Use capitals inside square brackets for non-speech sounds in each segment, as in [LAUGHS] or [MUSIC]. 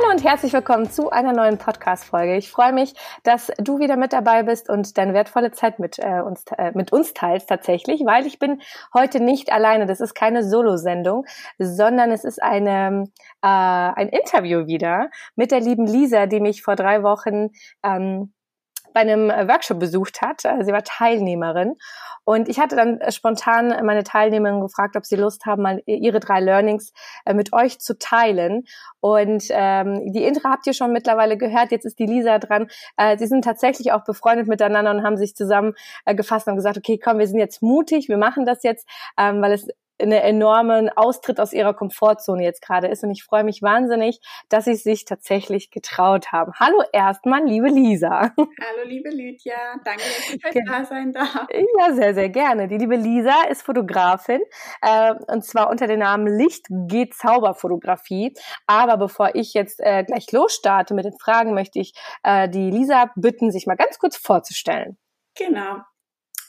Hallo und herzlich willkommen zu einer neuen Podcast-Folge. Ich freue mich, dass du wieder mit dabei bist und deine wertvolle Zeit mit, äh, uns, äh, mit uns teilst tatsächlich, weil ich bin heute nicht alleine. Das ist keine Solo-Sendung, sondern es ist eine, äh, ein Interview wieder mit der lieben Lisa, die mich vor drei Wochen ähm, bei einem Workshop besucht hat. Sie war Teilnehmerin und ich hatte dann äh, spontan meine Teilnehmerinnen gefragt, ob sie Lust haben, mal ihre drei Learnings äh, mit euch zu teilen. Und ähm, die Intra habt ihr schon mittlerweile gehört. Jetzt ist die Lisa dran. Äh, sie sind tatsächlich auch befreundet miteinander und haben sich zusammen äh, und gesagt, okay, komm, wir sind jetzt mutig, wir machen das jetzt, ähm, weil es einen enormen Austritt aus ihrer Komfortzone jetzt gerade ist. Und ich freue mich wahnsinnig, dass sie sich tatsächlich getraut haben. Hallo erstmal, liebe Lisa. Hallo, liebe Lydia. Danke, dass ich heute da sein darf. Ja, sehr, sehr gerne. Die liebe Lisa ist Fotografin äh, und zwar unter dem Namen Licht geht Zauberfotografie. Aber bevor ich jetzt äh, gleich losstarte mit den Fragen, möchte ich äh, die Lisa bitten, sich mal ganz kurz vorzustellen. Genau.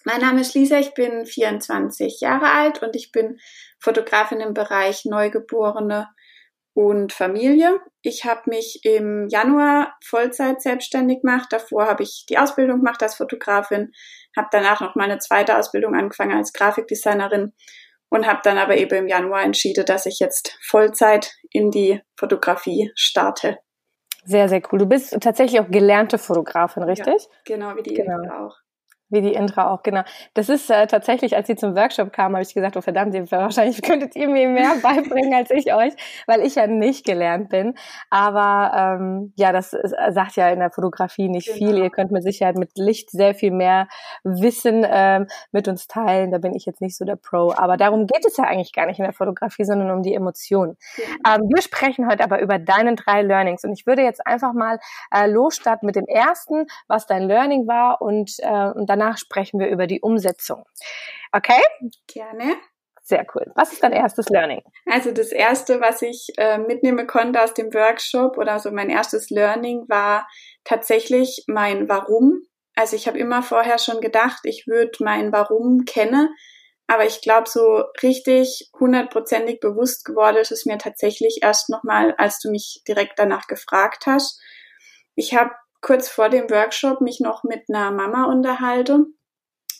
Mein Name ist Lisa, ich bin 24 Jahre alt und ich bin Fotografin im Bereich Neugeborene und Familie. Ich habe mich im Januar Vollzeit selbstständig gemacht. Davor habe ich die Ausbildung gemacht als Fotografin, habe danach noch meine zweite Ausbildung angefangen als Grafikdesignerin und habe dann aber eben im Januar entschieden, dass ich jetzt Vollzeit in die Fotografie starte. Sehr, sehr cool. Du bist tatsächlich auch gelernte Fotografin, richtig? Ja, genau, wie die genau. auch. Wie die Intra auch, genau. Das ist äh, tatsächlich, als sie zum Workshop kam, habe ich gesagt, oh verdammt, wahrscheinlich [LAUGHS] könntet ihr mir mehr beibringen als ich euch, weil ich ja nicht gelernt bin. Aber ähm, ja, das ist, sagt ja in der Fotografie nicht genau. viel. Ihr könnt mit Sicherheit mit Licht sehr viel mehr Wissen ähm, mit uns teilen. Da bin ich jetzt nicht so der Pro. Aber darum geht es ja eigentlich gar nicht in der Fotografie, sondern um die Emotionen. Ja. Ähm, wir sprechen heute aber über deine drei Learnings. Und ich würde jetzt einfach mal äh, losstarten mit dem ersten, was dein Learning war und, äh, und dann danach sprechen wir über die Umsetzung. Okay? Gerne. Sehr cool. Was ist dein erstes Learning? Also das erste, was ich äh, mitnehmen konnte aus dem Workshop oder so mein erstes Learning war tatsächlich mein Warum. Also ich habe immer vorher schon gedacht, ich würde mein Warum kennen, aber ich glaube, so richtig hundertprozentig bewusst geworden ist es mir tatsächlich erst nochmal, als du mich direkt danach gefragt hast. Ich habe kurz vor dem Workshop mich noch mit einer Mama unterhalte,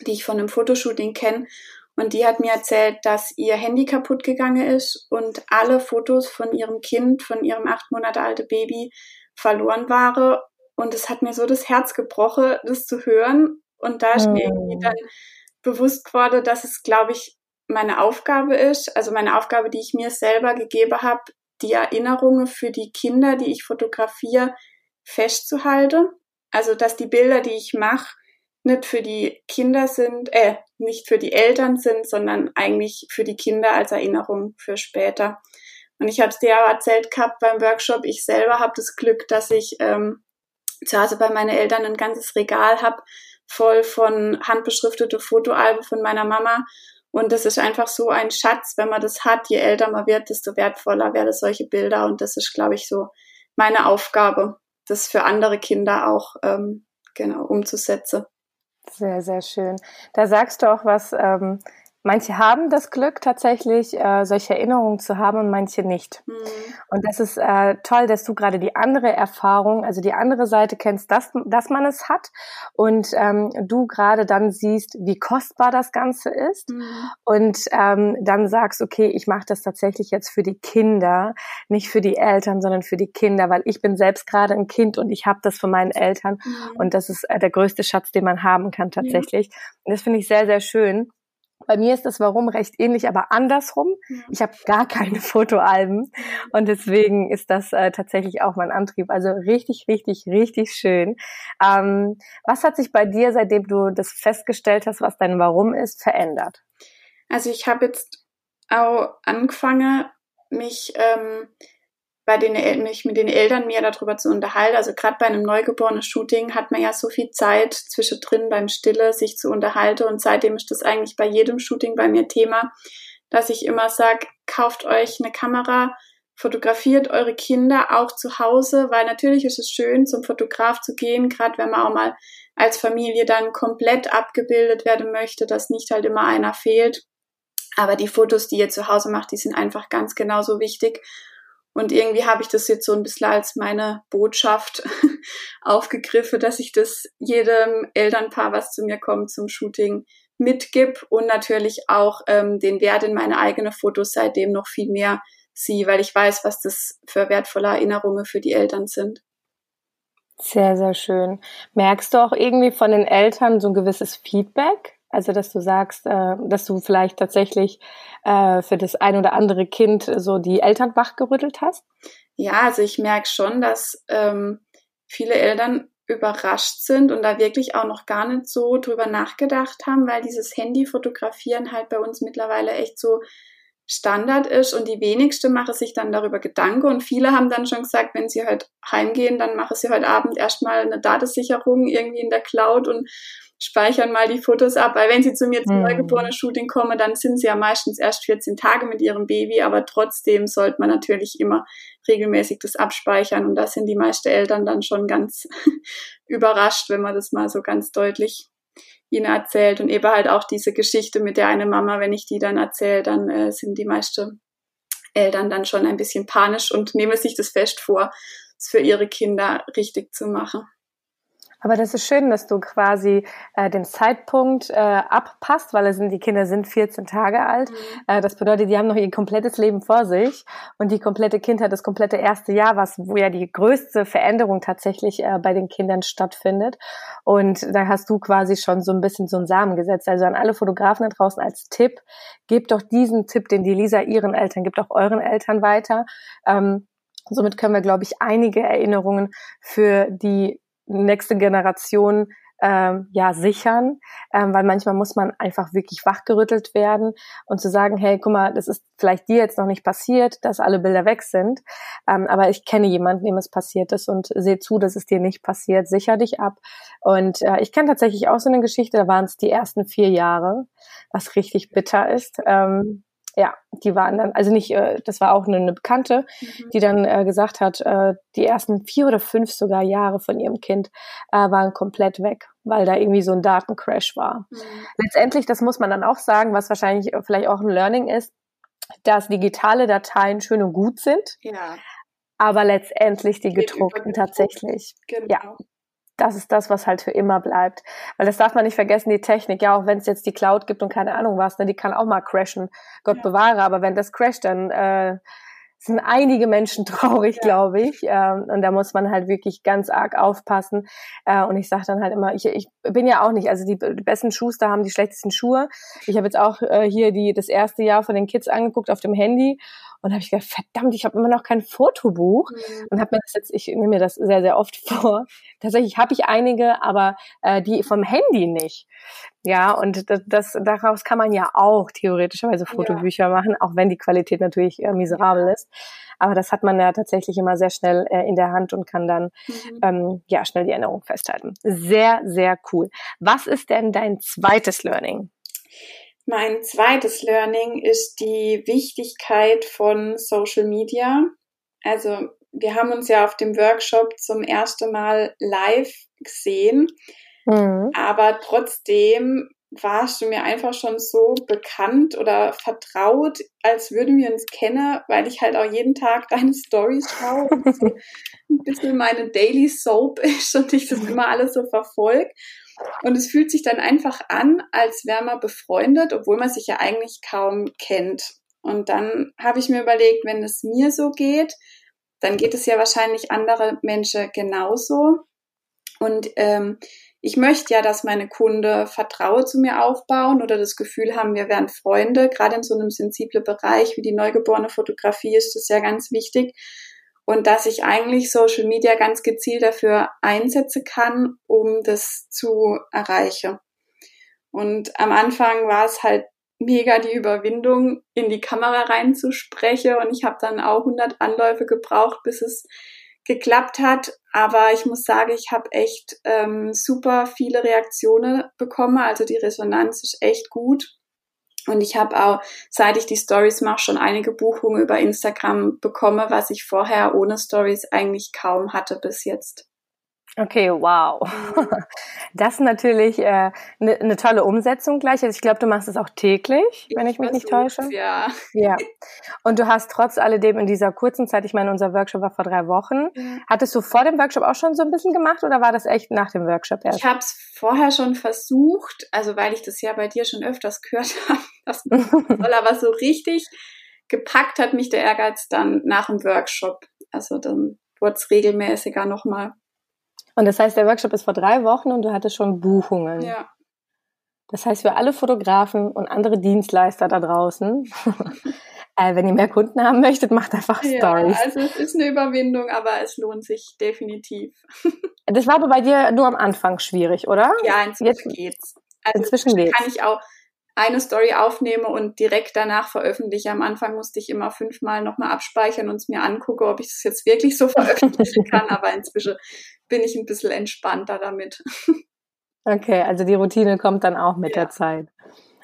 die ich von einem Fotoshooting kenne. Und die hat mir erzählt, dass ihr Handy kaputt gegangen ist und alle Fotos von ihrem Kind, von ihrem acht Monate alte Baby verloren waren. Und es hat mir so das Herz gebrochen, das zu hören. Und da ist mir irgendwie dann bewusst geworden, dass es, glaube ich, meine Aufgabe ist, also meine Aufgabe, die ich mir selber gegeben habe, die Erinnerungen für die Kinder, die ich fotografiere, festzuhalten. Also, dass die Bilder, die ich mache, nicht für die Kinder sind, äh, nicht für die Eltern sind, sondern eigentlich für die Kinder als Erinnerung für später. Und ich habe es dir auch erzählt gehabt beim Workshop. Ich selber habe das Glück, dass ich ähm, zu Hause bei meinen Eltern ein ganzes Regal habe, voll von handbeschriftete Fotoalben von meiner Mama. Und das ist einfach so ein Schatz, wenn man das hat. Je älter man wird, desto wertvoller werden solche Bilder. Und das ist, glaube ich, so meine Aufgabe, das für andere Kinder auch ähm, genau umzusetzen. Sehr, sehr schön. Da sagst du auch was, ähm, Manche haben das Glück, tatsächlich äh, solche Erinnerungen zu haben und manche nicht. Mhm. Und das ist äh, toll, dass du gerade die andere Erfahrung, also die andere Seite kennst, dass, dass man es hat und ähm, du gerade dann siehst, wie kostbar das Ganze ist mhm. und ähm, dann sagst, okay, ich mache das tatsächlich jetzt für die Kinder, nicht für die Eltern, sondern für die Kinder, weil ich bin selbst gerade ein Kind und ich habe das von meinen Eltern mhm. und das ist äh, der größte Schatz, den man haben kann tatsächlich. Und das finde ich sehr, sehr schön. Bei mir ist das Warum recht ähnlich, aber andersrum. Ich habe gar keine [LAUGHS] Fotoalben und deswegen ist das äh, tatsächlich auch mein Antrieb. Also richtig, richtig, richtig schön. Ähm, was hat sich bei dir, seitdem du das festgestellt hast, was dein Warum ist, verändert? Also ich habe jetzt auch angefangen, mich ähm, bei den mich mit den Eltern mehr darüber zu unterhalten. Also gerade bei einem neugeborenen Shooting hat man ja so viel Zeit zwischendrin beim Stille, sich zu unterhalten. Und seitdem ist das eigentlich bei jedem Shooting bei mir Thema, dass ich immer sage, kauft euch eine Kamera, fotografiert eure Kinder auch zu Hause, weil natürlich ist es schön, zum Fotograf zu gehen, gerade wenn man auch mal als Familie dann komplett abgebildet werden möchte, dass nicht halt immer einer fehlt. Aber die Fotos, die ihr zu Hause macht, die sind einfach ganz genauso wichtig. Und irgendwie habe ich das jetzt so ein bisschen als meine Botschaft [LAUGHS] aufgegriffen, dass ich das jedem Elternpaar, was zu mir kommt zum Shooting, mitgib und natürlich auch ähm, den Wert in meine eigenen Fotos seitdem noch viel mehr sie, weil ich weiß, was das für wertvolle Erinnerungen für die Eltern sind. Sehr, sehr schön. Merkst du auch irgendwie von den Eltern so ein gewisses Feedback? Also, dass du sagst, äh, dass du vielleicht tatsächlich äh, für das ein oder andere Kind so die Eltern wachgerüttelt hast? Ja, also ich merke schon, dass ähm, viele Eltern überrascht sind und da wirklich auch noch gar nicht so drüber nachgedacht haben, weil dieses Handy-Fotografieren halt bei uns mittlerweile echt so Standard ist und die wenigste machen sich dann darüber Gedanken. Und viele haben dann schon gesagt, wenn sie heute heimgehen, dann machen sie heute Abend erstmal eine Datensicherung irgendwie in der Cloud und speichern mal die Fotos ab, weil wenn sie zu mir zum mhm. neugeborenen Shooting kommen, dann sind sie ja meistens erst 14 Tage mit ihrem Baby, aber trotzdem sollte man natürlich immer regelmäßig das abspeichern. Und da sind die meisten Eltern dann schon ganz [LAUGHS] überrascht, wenn man das mal so ganz deutlich ihnen erzählt und eben halt auch diese Geschichte mit der eine Mama, wenn ich die dann erzähle, dann äh, sind die meisten Eltern dann schon ein bisschen panisch und nehmen sich das fest vor, es für ihre Kinder richtig zu machen. Aber das ist schön, dass du quasi äh, den Zeitpunkt äh, abpasst, weil es sind, die Kinder sind 14 Tage alt. Mhm. Äh, das bedeutet, die haben noch ihr komplettes Leben vor sich und die komplette Kindheit, das komplette erste Jahr, was wo ja die größte Veränderung tatsächlich äh, bei den Kindern stattfindet. Und da hast du quasi schon so ein bisschen so einen Samen gesetzt. Also an alle Fotografen da draußen als Tipp, gebt doch diesen Tipp, den die Lisa ihren Eltern gibt, auch euren Eltern weiter. Ähm, Somit können wir, glaube ich, einige Erinnerungen für die nächste Generation ähm, ja sichern, ähm, weil manchmal muss man einfach wirklich wachgerüttelt werden und zu sagen, hey, guck mal, das ist vielleicht dir jetzt noch nicht passiert, dass alle Bilder weg sind, ähm, aber ich kenne jemanden, dem es passiert ist und sehe zu, dass es dir nicht passiert, sicher dich ab. Und äh, ich kenne tatsächlich auch so eine Geschichte, da waren es die ersten vier Jahre, was richtig bitter ist. Ähm, ja, die waren dann, also nicht, äh, das war auch eine, eine Bekannte, mhm. die dann äh, gesagt hat, äh, die ersten vier oder fünf sogar Jahre von ihrem Kind äh, waren komplett weg, weil da irgendwie so ein Datencrash war. Mhm. Letztendlich, das muss man dann auch sagen, was wahrscheinlich äh, vielleicht auch ein Learning ist, dass digitale Dateien schön und gut sind. Ja. Aber letztendlich die gedruckten tatsächlich. Genau. Ja, das ist das, was halt für immer bleibt. Weil das darf man nicht vergessen, die Technik, ja, auch wenn es jetzt die Cloud gibt und keine Ahnung was, ne, die kann auch mal crashen. Gott ja. bewahre, aber wenn das crasht, dann äh, sind einige Menschen [LAUGHS] traurig, ja. glaube ich. Ähm, und da muss man halt wirklich ganz arg aufpassen. Äh, und ich sage dann halt immer, ich, ich bin ja auch nicht, also die, die besten Schuster haben die schlechtesten Schuhe. Ich habe jetzt auch äh, hier die das erste Jahr von den Kids angeguckt auf dem Handy und habe ich gedacht, verdammt, ich habe immer noch kein Fotobuch mhm. und habe mir das jetzt, ich nehme mir das sehr, sehr oft [LAUGHS] vor. Tatsächlich habe ich einige, aber äh, die vom Handy nicht. Ja, und das, das daraus kann man ja auch theoretischerweise Fotobücher ja. machen, auch wenn die Qualität natürlich äh, miserabel ist. Aber das hat man ja tatsächlich immer sehr schnell äh, in der Hand und kann dann mhm. ähm, ja schnell die Erinnerung festhalten. Sehr, sehr cool. Was ist denn dein zweites Learning? Mein zweites Learning ist die Wichtigkeit von Social Media. Also wir haben uns ja auf dem Workshop zum ersten Mal live gesehen, mhm. aber trotzdem warst du mir einfach schon so bekannt oder vertraut, als würden wir uns kennen, weil ich halt auch jeden Tag deine Stories schaue und so ein bisschen meine Daily Soap ist und ich das immer alles so verfolge. Und es fühlt sich dann einfach an, als wäre man befreundet, obwohl man sich ja eigentlich kaum kennt. Und dann habe ich mir überlegt, wenn es mir so geht, dann geht es ja wahrscheinlich andere Menschen genauso. Und ähm, ich möchte ja, dass meine Kunde Vertrauen zu mir aufbauen oder das Gefühl haben, wir wären Freunde. Gerade in so einem sensiblen Bereich wie die neugeborene Fotografie ist das ja ganz wichtig, und dass ich eigentlich Social Media ganz gezielt dafür einsetzen kann, um das zu erreichen. Und am Anfang war es halt mega die Überwindung, in die Kamera reinzusprechen und ich habe dann auch 100 Anläufe gebraucht, bis es geklappt hat. Aber ich muss sagen, ich habe echt ähm, super viele Reaktionen bekommen. Also die Resonanz ist echt gut. Und ich habe auch, seit ich die Stories mache, schon einige Buchungen über Instagram bekommen, was ich vorher ohne Stories eigentlich kaum hatte bis jetzt. Okay, wow. Mhm. Das ist natürlich eine äh, ne, ne tolle Umsetzung gleich. Also ich glaube, du machst es auch täglich, wenn ich, ich mich nicht täusche. Ja. Ja. Und du hast trotz alledem in dieser kurzen Zeit, ich meine, unser Workshop war vor drei Wochen. Mhm. Hattest du vor dem Workshop auch schon so ein bisschen gemacht oder war das echt nach dem Workshop erst? Ich habe es vorher schon versucht, also weil ich das ja bei dir schon öfters [LAUGHS] gehört habe, das soll [LAUGHS] aber so richtig gepackt hat mich der Ehrgeiz dann nach dem Workshop. Also dann wurde es regelmäßiger nochmal. Und das heißt, der Workshop ist vor drei Wochen und du hattest schon Buchungen. Ja. Das heißt, für alle Fotografen und andere Dienstleister da draußen, [LAUGHS] äh, wenn ihr mehr Kunden haben möchtet, macht einfach ja, Stories. Also es ist eine Überwindung, aber es lohnt sich definitiv. [LAUGHS] das war aber bei dir nur am Anfang schwierig, oder? Ja, inzwischen Jetzt, geht's. Also inzwischen geht's. kann ich auch eine Story aufnehme und direkt danach veröffentliche. Am Anfang musste ich immer fünfmal nochmal abspeichern und es mir angucke, ob ich es jetzt wirklich so [LAUGHS] veröffentlichen kann, aber inzwischen bin ich ein bisschen entspannter damit. Okay, also die Routine kommt dann auch mit ja. der Zeit.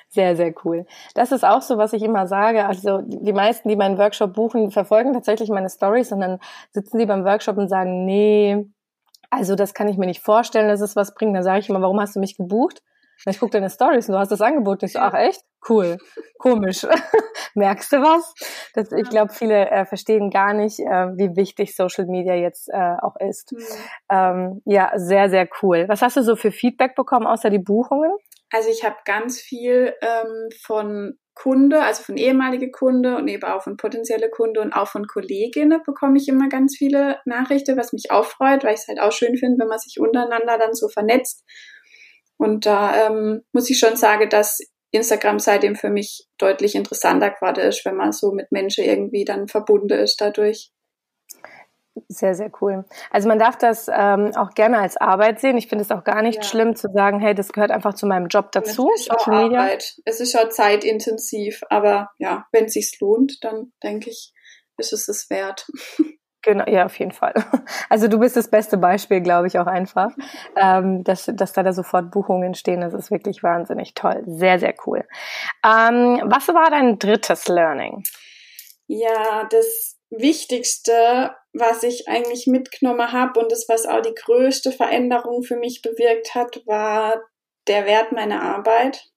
Sehr, sehr cool. Das ist auch so, was ich immer sage. Also die meisten, die meinen Workshop buchen, verfolgen tatsächlich meine Stories und dann sitzen sie beim Workshop und sagen, nee, also das kann ich mir nicht vorstellen, dass es was bringt. Dann sage ich immer, warum hast du mich gebucht? Ich gucke deine Stories und du hast das Angebot. Ich so, ach echt? Cool. Komisch. [LAUGHS] Merkst du was? Das, ich glaube, viele äh, verstehen gar nicht, äh, wie wichtig Social Media jetzt äh, auch ist. Mhm. Ähm, ja, sehr, sehr cool. Was hast du so für Feedback bekommen, außer die Buchungen? Also ich habe ganz viel ähm, von Kunde, also von ehemalige Kunde und eben auch von potenzielle Kunde und auch von Kolleginnen bekomme ich immer ganz viele Nachrichten, was mich auch freut, weil ich es halt auch schön finde, wenn man sich untereinander dann so vernetzt und da ähm, muss ich schon sagen, dass Instagram seitdem für mich deutlich interessanter geworden ist, wenn man so mit Menschen irgendwie dann verbunden ist dadurch. Sehr, sehr cool. Also man darf das ähm, auch gerne als Arbeit sehen. Ich finde es auch gar nicht ja. schlimm zu sagen, hey, das gehört einfach zu meinem Job dazu. Es ist auch Arbeit. Es ist auch zeitintensiv, aber ja, wenn es sich lohnt, dann denke ich, ist es es wert. [LAUGHS] Genau, ja, auf jeden Fall. [LAUGHS] Also du bist das beste Beispiel, glaube ich, auch einfach, ähm, dass, dass da, da sofort Buchungen stehen. Das ist wirklich wahnsinnig toll. Sehr, sehr cool. Ähm, was war dein drittes Learning? Ja, das Wichtigste, was ich eigentlich mitgenommen habe und das, was auch die größte Veränderung für mich bewirkt hat, war der Wert meiner Arbeit.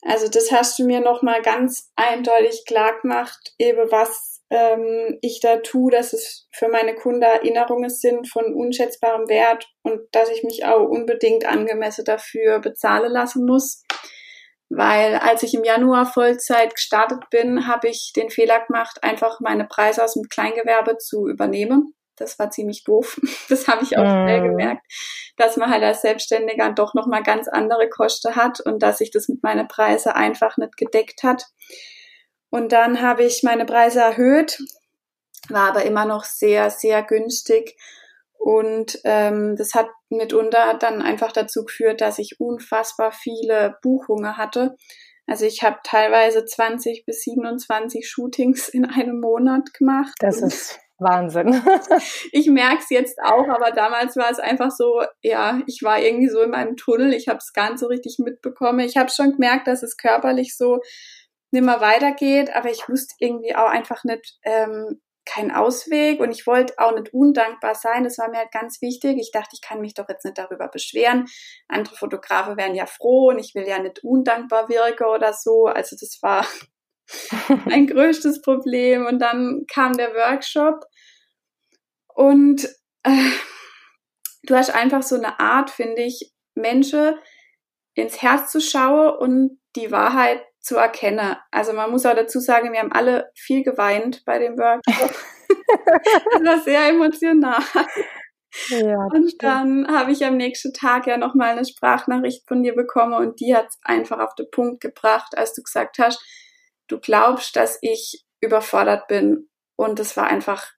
Also das hast du mir nochmal ganz eindeutig klar gemacht, eben was ähm, ich da tue, dass es für meine Kunden Erinnerungen sind von unschätzbarem Wert und dass ich mich auch unbedingt angemessen dafür bezahlen lassen muss. Weil als ich im Januar Vollzeit gestartet bin, habe ich den Fehler gemacht, einfach meine Preise aus dem Kleingewerbe zu übernehmen. Das war ziemlich doof. [LAUGHS] Das habe ich auch schnell mm. gemerkt, dass man halt als Selbstständiger doch nochmal ganz andere Kosten hat und dass sich das mit meinen Preisen einfach nicht gedeckt hat. Und dann habe ich meine Preise erhöht, war aber immer noch sehr, sehr günstig. Und ähm, das hat mitunter dann einfach dazu geführt, dass ich unfassbar viele Buchungen hatte. Also ich habe teilweise 20 bis 27 Shootings in einem Monat gemacht. Das ist [LAUGHS] Wahnsinn. ich merke es jetzt auch, aber damals war es einfach so, ja, ich war irgendwie so in meinem Tunnel, ich habe es gar nicht so richtig mitbekommen. Ich habe schon gemerkt, dass es körperlich so nimmer weitergeht, aber ich wusste irgendwie auch einfach nicht, ähm, keinen Ausweg und ich wollte auch nicht undankbar sein. Das war mir halt ganz wichtig. Ich dachte, ich kann mich doch jetzt nicht darüber beschweren. Andere Fotografen wären ja froh und ich will ja nicht undankbar wirken oder so. Also das war [LAUGHS] mein größtes Problem. Und dann kam der Workshop und äh, du hast einfach so eine Art, finde ich, Menschen ins Herz zu schauen und die Wahrheit zu erkennen. Also man muss auch dazu sagen, wir haben alle viel geweint bei dem Workshop. [LAUGHS] das war sehr emotional. Ja, und dann habe ich am nächsten Tag ja nochmal eine Sprachnachricht von dir bekommen und die hat es einfach auf den Punkt gebracht, als du gesagt hast, du glaubst, dass ich überfordert bin. Und das war einfach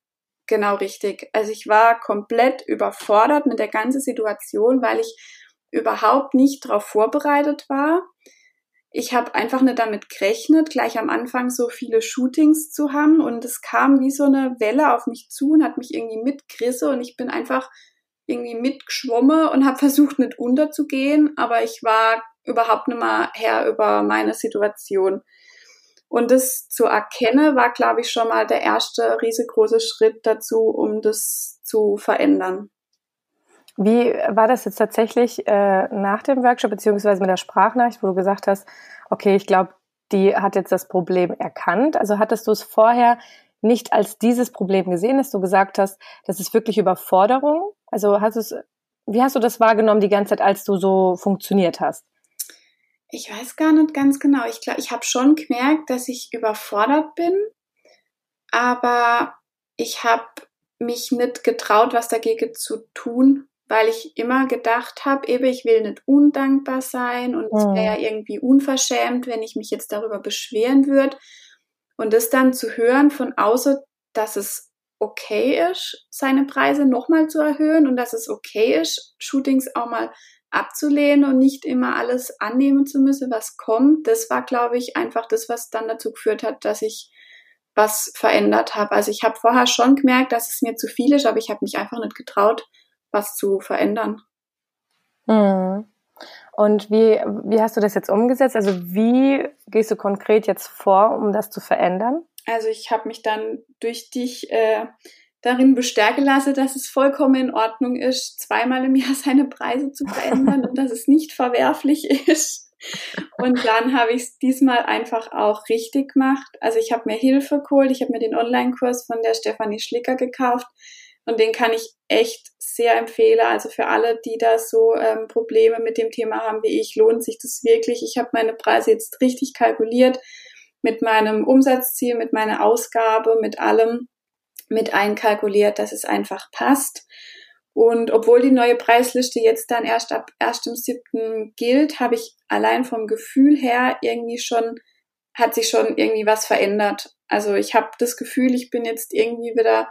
genau richtig. Also ich war komplett überfordert mit der ganzen Situation, weil ich überhaupt nicht darauf vorbereitet war ich habe einfach nicht damit gerechnet, gleich am Anfang so viele Shootings zu haben und es kam wie so eine Welle auf mich zu und hat mich irgendwie mitgerissen und ich bin einfach irgendwie mitgeschwommen und habe [LAUGHS] versucht nicht unterzugehen, aber ich war überhaupt nicht mehr Herr über meine Situation. Und das zu erkennen, war, glaube ich, schon mal der erste riesengroße Schritt dazu, um das zu verändern. Wie war das jetzt tatsächlich äh, nach dem Workshop, beziehungsweise mit der Sprachnachricht, wo du gesagt hast, okay, ich glaube, die hat jetzt das Problem erkannt. Also hattest du es vorher nicht als dieses Problem gesehen, dass du gesagt hast, das ist wirklich Überforderung? Also hast du es, wie hast du das wahrgenommen die ganze Zeit, als du so funktioniert hast? Ich weiß gar nicht ganz genau. Ich glaube, ich habe schon gemerkt, dass ich überfordert bin, aber ich habe mich nicht getraut, was dagegen zu tun, weil ich immer gedacht habe, eben, ich will nicht undankbar sein und es wäre ja mhm. irgendwie unverschämt, wenn ich mich jetzt darüber beschweren würde. Und das dann zu hören von außen, dass es okay ist, seine Preise nochmal zu erhöhen und dass es okay ist, Shootings auch mal abzulehnen und nicht immer alles annehmen zu müssen, was kommt, das war, glaube ich, einfach das, was dann dazu geführt hat, dass ich was verändert habe. Also ich habe vorher schon gemerkt, dass es mir zu viel ist, aber ich habe mich einfach nicht getraut, was zu verändern. Mhm. Und wie, wie hast du das jetzt umgesetzt? Also wie gehst du konkret jetzt vor, um das zu verändern? Also ich habe mich dann durch dich äh, darin bestärken lassen, dass es vollkommen in Ordnung ist, zweimal im Jahr [LAUGHS] seine Preise zu verändern und dass es nicht verwerflich ist. Und dann habe ich es diesmal einfach auch richtig gemacht. Also ich habe mir Hilfe geholt, ich habe mir den Online-Kurs von der Stefanie Schlicker gekauft und den kann ich echt sehr empfehlen. Also für alle, die da so ähm, Probleme mit dem Thema haben wie ich, lohnt sich das wirklich. Ich habe meine Preise jetzt richtig kalkuliert mit meinem Umsatzziel, mit meiner Ausgabe, mit allem mit einkalkuliert, dass es einfach passt. Und obwohl die neue Preisliste jetzt dann erst ab 1.7. gilt, habe ich allein vom Gefühl her irgendwie schon, hat sich schon irgendwie was verändert. Also ich habe das Gefühl, ich bin jetzt irgendwie wieder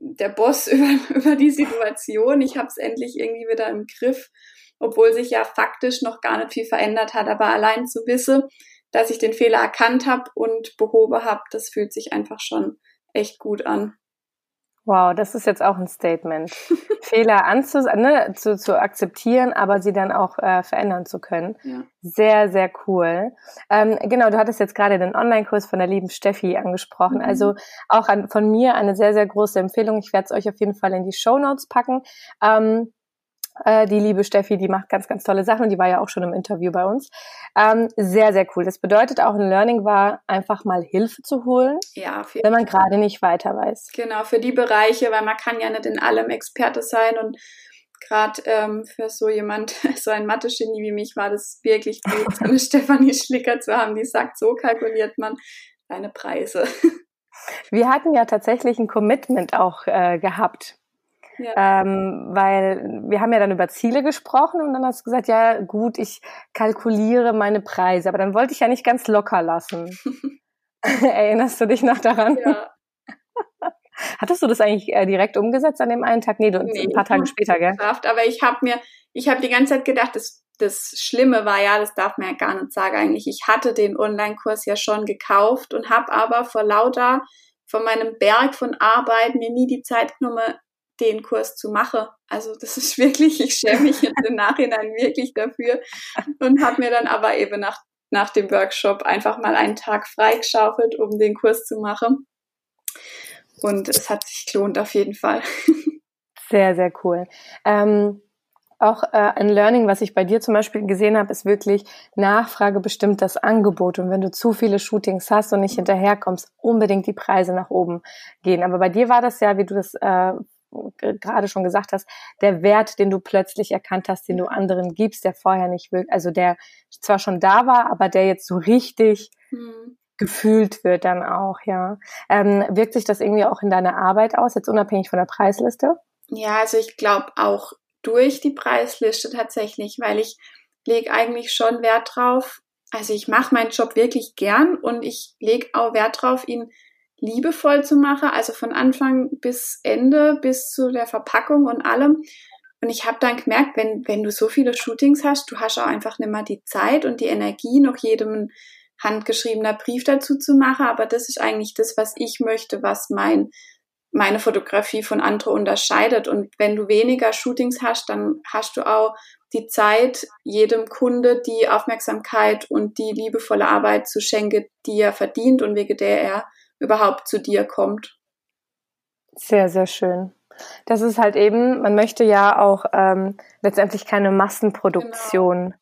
der Boss [LAUGHS] über, über die Situation. Ich habe es endlich irgendwie wieder im Griff, obwohl sich ja faktisch noch gar nicht viel verändert hat. Aber allein zu wissen, dass ich den Fehler erkannt habe und behoben habe, das fühlt sich einfach schon echt gut an. Wow, das ist jetzt auch ein Statement. [LAUGHS] Fehler anzu, ne, zu, zu akzeptieren, aber sie dann auch äh, verändern zu können. Ja. Sehr, sehr cool. Ähm, genau, du hattest jetzt gerade den Online-Kurs von der lieben Steffi angesprochen. Mhm. Also auch an, von mir eine sehr, sehr große Empfehlung. Ich werde es euch auf jeden Fall in die Show Notes packen. Ähm, äh, die liebe Steffi, die macht ganz, ganz tolle Sachen und die war ja auch schon im Interview bei uns. Ähm, sehr, sehr cool. Das bedeutet auch ein Learning war, einfach mal Hilfe zu holen, ja, wenn man gerade nicht weiter weiß. Genau, für die Bereiche, weil man kann ja nicht in allem Experte sein und gerade ähm, für so jemand, [LAUGHS] so ein Mathe-Genie wie mich, war das wirklich gut, [LAUGHS] eine Stefanie Schlicker zu haben, die sagt, so kalkuliert man seine Preise. [LAUGHS] Wir hatten ja tatsächlich ein Commitment auch äh, gehabt ja. Ähm, weil wir haben ja dann über Ziele gesprochen und dann hast du gesagt, ja gut, ich kalkuliere meine Preise, aber dann wollte ich ja nicht ganz locker lassen. [LAUGHS] Erinnerst du dich noch daran? Ja. [LAUGHS] Hattest du das eigentlich äh, direkt umgesetzt an dem einen Tag? Nee, du, nee, ein paar Tage später, gell? Aber ich habe mir, ich habe die ganze Zeit gedacht, das, das Schlimme war ja, das darf man ja gar nicht sagen eigentlich. Ich hatte den Online-Kurs ja schon gekauft und habe aber vor lauter von meinem Berg von Arbeit mir nie die Zeit genommen, den Kurs zu machen. Also das ist wirklich, ich schäme mich jetzt im Nachhinein wirklich dafür und habe mir dann aber eben nach, nach dem Workshop einfach mal einen Tag freigeschaufelt, um den Kurs zu machen. Und es hat sich gelohnt auf jeden Fall. Sehr, sehr cool. Ähm, auch äh, ein Learning, was ich bei dir zum Beispiel gesehen habe, ist wirklich Nachfrage bestimmt das Angebot. Und wenn du zu viele Shootings hast und nicht hinterherkommst, unbedingt die Preise nach oben gehen. Aber bei dir war das ja, wie du das äh, gerade schon gesagt hast, der Wert, den du plötzlich erkannt hast, den du anderen gibst, der vorher nicht wirklich, also der zwar schon da war, aber der jetzt so richtig hm. gefühlt wird dann auch, ja. Ähm, wirkt sich das irgendwie auch in deiner Arbeit aus, jetzt unabhängig von der Preisliste? Ja, also ich glaube auch durch die Preisliste tatsächlich, weil ich lege eigentlich schon Wert drauf. Also ich mache meinen Job wirklich gern und ich lege auch Wert drauf, ihn liebevoll zu machen, also von Anfang bis Ende, bis zu der Verpackung und allem. Und ich habe dann gemerkt, wenn, wenn du so viele Shootings hast, du hast auch einfach nicht mehr die Zeit und die Energie, noch jedem handgeschriebener Brief dazu zu machen. Aber das ist eigentlich das, was ich möchte, was mein, meine Fotografie von anderen unterscheidet. Und wenn du weniger Shootings hast, dann hast du auch die Zeit, jedem Kunde die Aufmerksamkeit und die liebevolle Arbeit zu schenken, die er verdient und wegen der er überhaupt zu dir kommt. Sehr, sehr schön. Das ist halt eben, man möchte ja auch ähm, letztendlich keine Massenproduktion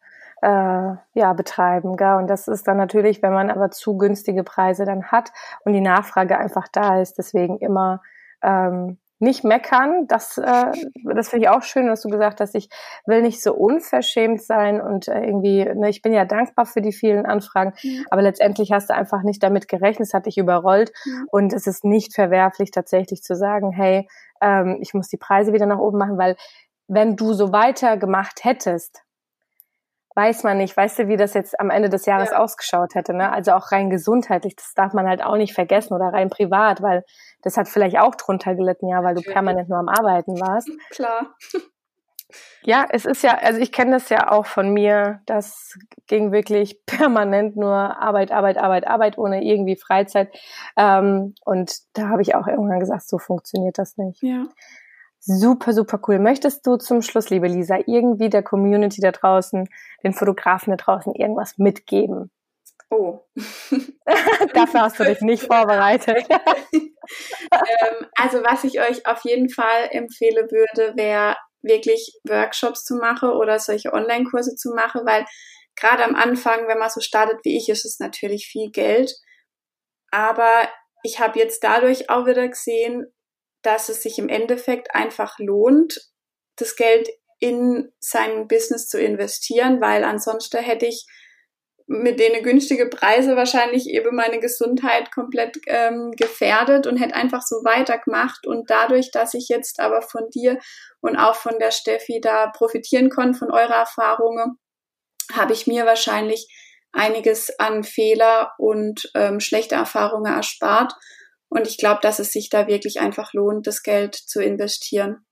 genau. äh, ja, betreiben. Gell? Und das ist dann natürlich, wenn man aber zu günstige Preise dann hat und die Nachfrage einfach da ist, deswegen immer ähm, nicht meckern. Das, äh, das finde ich auch schön, dass du gesagt hast, ich will nicht so unverschämt sein und äh, irgendwie, ne, ich bin ja dankbar für die vielen Anfragen, ja. aber letztendlich hast du einfach nicht damit gerechnet, es hat dich überrollt ja. und es ist nicht verwerflich tatsächlich zu sagen, hey, ähm, ich muss die Preise wieder nach oben machen, weil wenn du so weiter gemacht hättest, weiß man nicht, weißt du, wie das jetzt am Ende des Jahres ja. ausgeschaut hätte, ne? Also auch rein gesundheitlich, das darf man halt auch nicht vergessen oder rein privat, weil das hat vielleicht auch drunter gelitten, ja, weil du permanent nur am Arbeiten warst. [LAUGHS] Klar. Ja, es ist ja, also ich kenne das ja auch von mir, das ging wirklich [LAUGHS] permanent nur Arbeit, Arbeit, Arbeit, Arbeit, ohne irgendwie Freizeit. Ähm, und da habe ich auch irgendwann gesagt, so funktioniert das nicht. Ja. Super, super cool. Möchtest du zum Schluss, liebe Lisa, irgendwie der Community da draußen, den Fotografen da draußen irgendwas mitgeben? Oh. [LAUGHS] Dafür hast du dich nicht [LAUGHS] vorbereitet. ähm, also was ich euch auf jeden Fall empfehlen würde, wäre wirklich Workshops zu machen oder solche Online-Kurse zu machen, weil gerade am Anfang, wenn man so startet wie ich, ist es natürlich viel Geld. Aber ich habe jetzt dadurch auch wieder gesehen, dass es sich im Endeffekt einfach lohnt, das Geld in sein Business zu investieren, weil ansonsten hätte ich mit denen günstige Preise wahrscheinlich eben meine Gesundheit komplett ähm, gefährdet und hätte einfach so weitergemacht. Und dadurch, dass ich jetzt aber von dir und auch von der Steffi da profitieren konnte, von eurer Erfahrungen, habe ich mir wahrscheinlich einiges an Fehler und ähm, schlechte Erfahrungen erspart und ich glaube, dass es sich da wirklich einfach lohnt, das Geld zu investieren.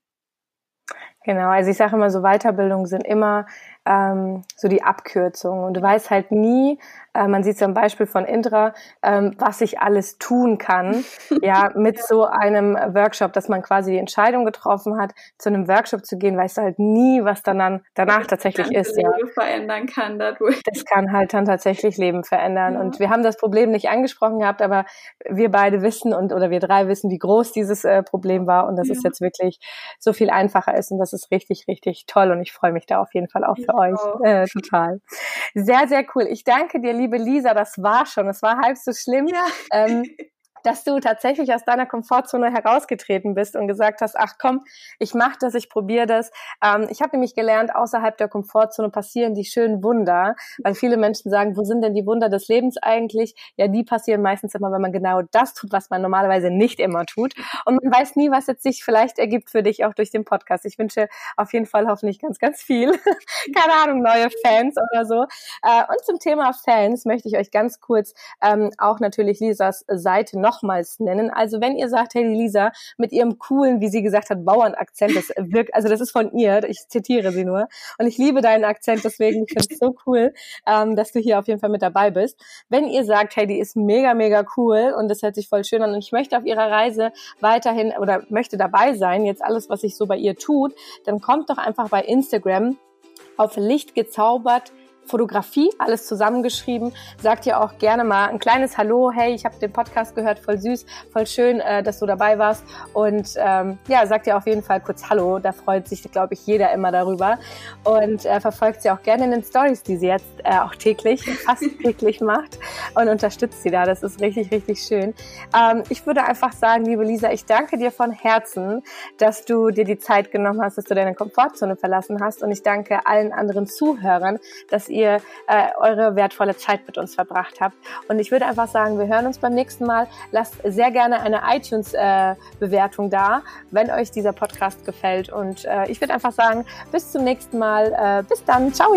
Genau, also ich sage immer so, Weiterbildungen sind immer ähm, so die Abkürzung. Und du weißt halt nie, äh, man sieht es am Beispiel von Indra, ähm, was ich alles tun kann, [LAUGHS] ja, mit ja. so einem Workshop, dass man quasi die Entscheidung getroffen hat, zu einem Workshop zu gehen, weißt du halt nie, was dann, dann danach tatsächlich ist. Leben ja. verändern kann dadurch. Das kann halt dann tatsächlich Leben verändern. Ja. Und wir haben das Problem nicht angesprochen gehabt, aber wir beide wissen und oder wir drei wissen, wie groß dieses äh, Problem war und dass ja. es jetzt wirklich so viel einfacher ist und das ist richtig, richtig toll und ich freue mich da auf jeden Fall auch für euch. Äh, total. Sehr, sehr cool. Ich danke dir, liebe Lisa. Das war schon. Es war halb so schlimm. Ja. Ähm, [LAUGHS] dass du tatsächlich aus deiner Komfortzone herausgetreten bist und gesagt hast, ach komm, ich mache das, ich probiere das. Ähm, ich habe nämlich gelernt, außerhalb der Komfortzone passieren die schönen Wunder, weil viele Menschen sagen, wo sind denn die Wunder des Lebens eigentlich? Ja, die passieren meistens immer, wenn man genau das tut, was man normalerweise nicht immer tut. Und man weiß nie, was jetzt sich vielleicht ergibt für dich auch durch den Podcast. Ich wünsche auf jeden Fall hoffentlich ganz, ganz viel. [LAUGHS] Keine Ahnung, neue Fans oder so. Äh, und zum Thema Fans möchte ich euch ganz kurz ähm, auch natürlich Lisas Seite noch nochmals nennen. Also wenn ihr sagt, hey Lisa, mit ihrem coolen, wie sie gesagt hat, Bauernakzent, das wirkt, also das ist von ihr, ich zitiere sie nur. Und ich liebe deinen Akzent, deswegen finde ich so cool, ähm, dass du hier auf jeden Fall mit dabei bist. Wenn ihr sagt, hey, die ist mega, mega cool und das hört sich voll schön an und ich möchte auf ihrer Reise weiterhin oder möchte dabei sein, jetzt alles, was sich so bei ihr tut, dann kommt doch einfach bei Instagram auf Licht gezaubert Fotografie, alles zusammengeschrieben. Sagt ihr auch gerne mal ein kleines Hallo, hey, ich habe den Podcast gehört, voll süß, voll schön, äh, dass du dabei warst. Und ähm, ja, sagt ihr auf jeden Fall kurz Hallo, da freut sich, glaube ich, jeder immer darüber. Und äh, verfolgt sie auch gerne in den Stories, die sie jetzt äh, auch täglich, fast [LAUGHS] täglich macht und unterstützt sie da. Das ist richtig, richtig schön. Ähm, ich würde einfach sagen, liebe Lisa, ich danke dir von Herzen, dass du dir die Zeit genommen hast, dass du deine Komfortzone verlassen hast. Und ich danke allen anderen Zuhörern, dass ihr äh, eure wertvolle Zeit mit uns verbracht habt. Und ich würde einfach sagen, wir hören uns beim nächsten Mal. Lasst sehr gerne eine iTunes-Bewertung äh, da, wenn euch dieser Podcast gefällt. Und äh, ich würde einfach sagen, bis zum nächsten Mal. Äh, bis dann. Ciao.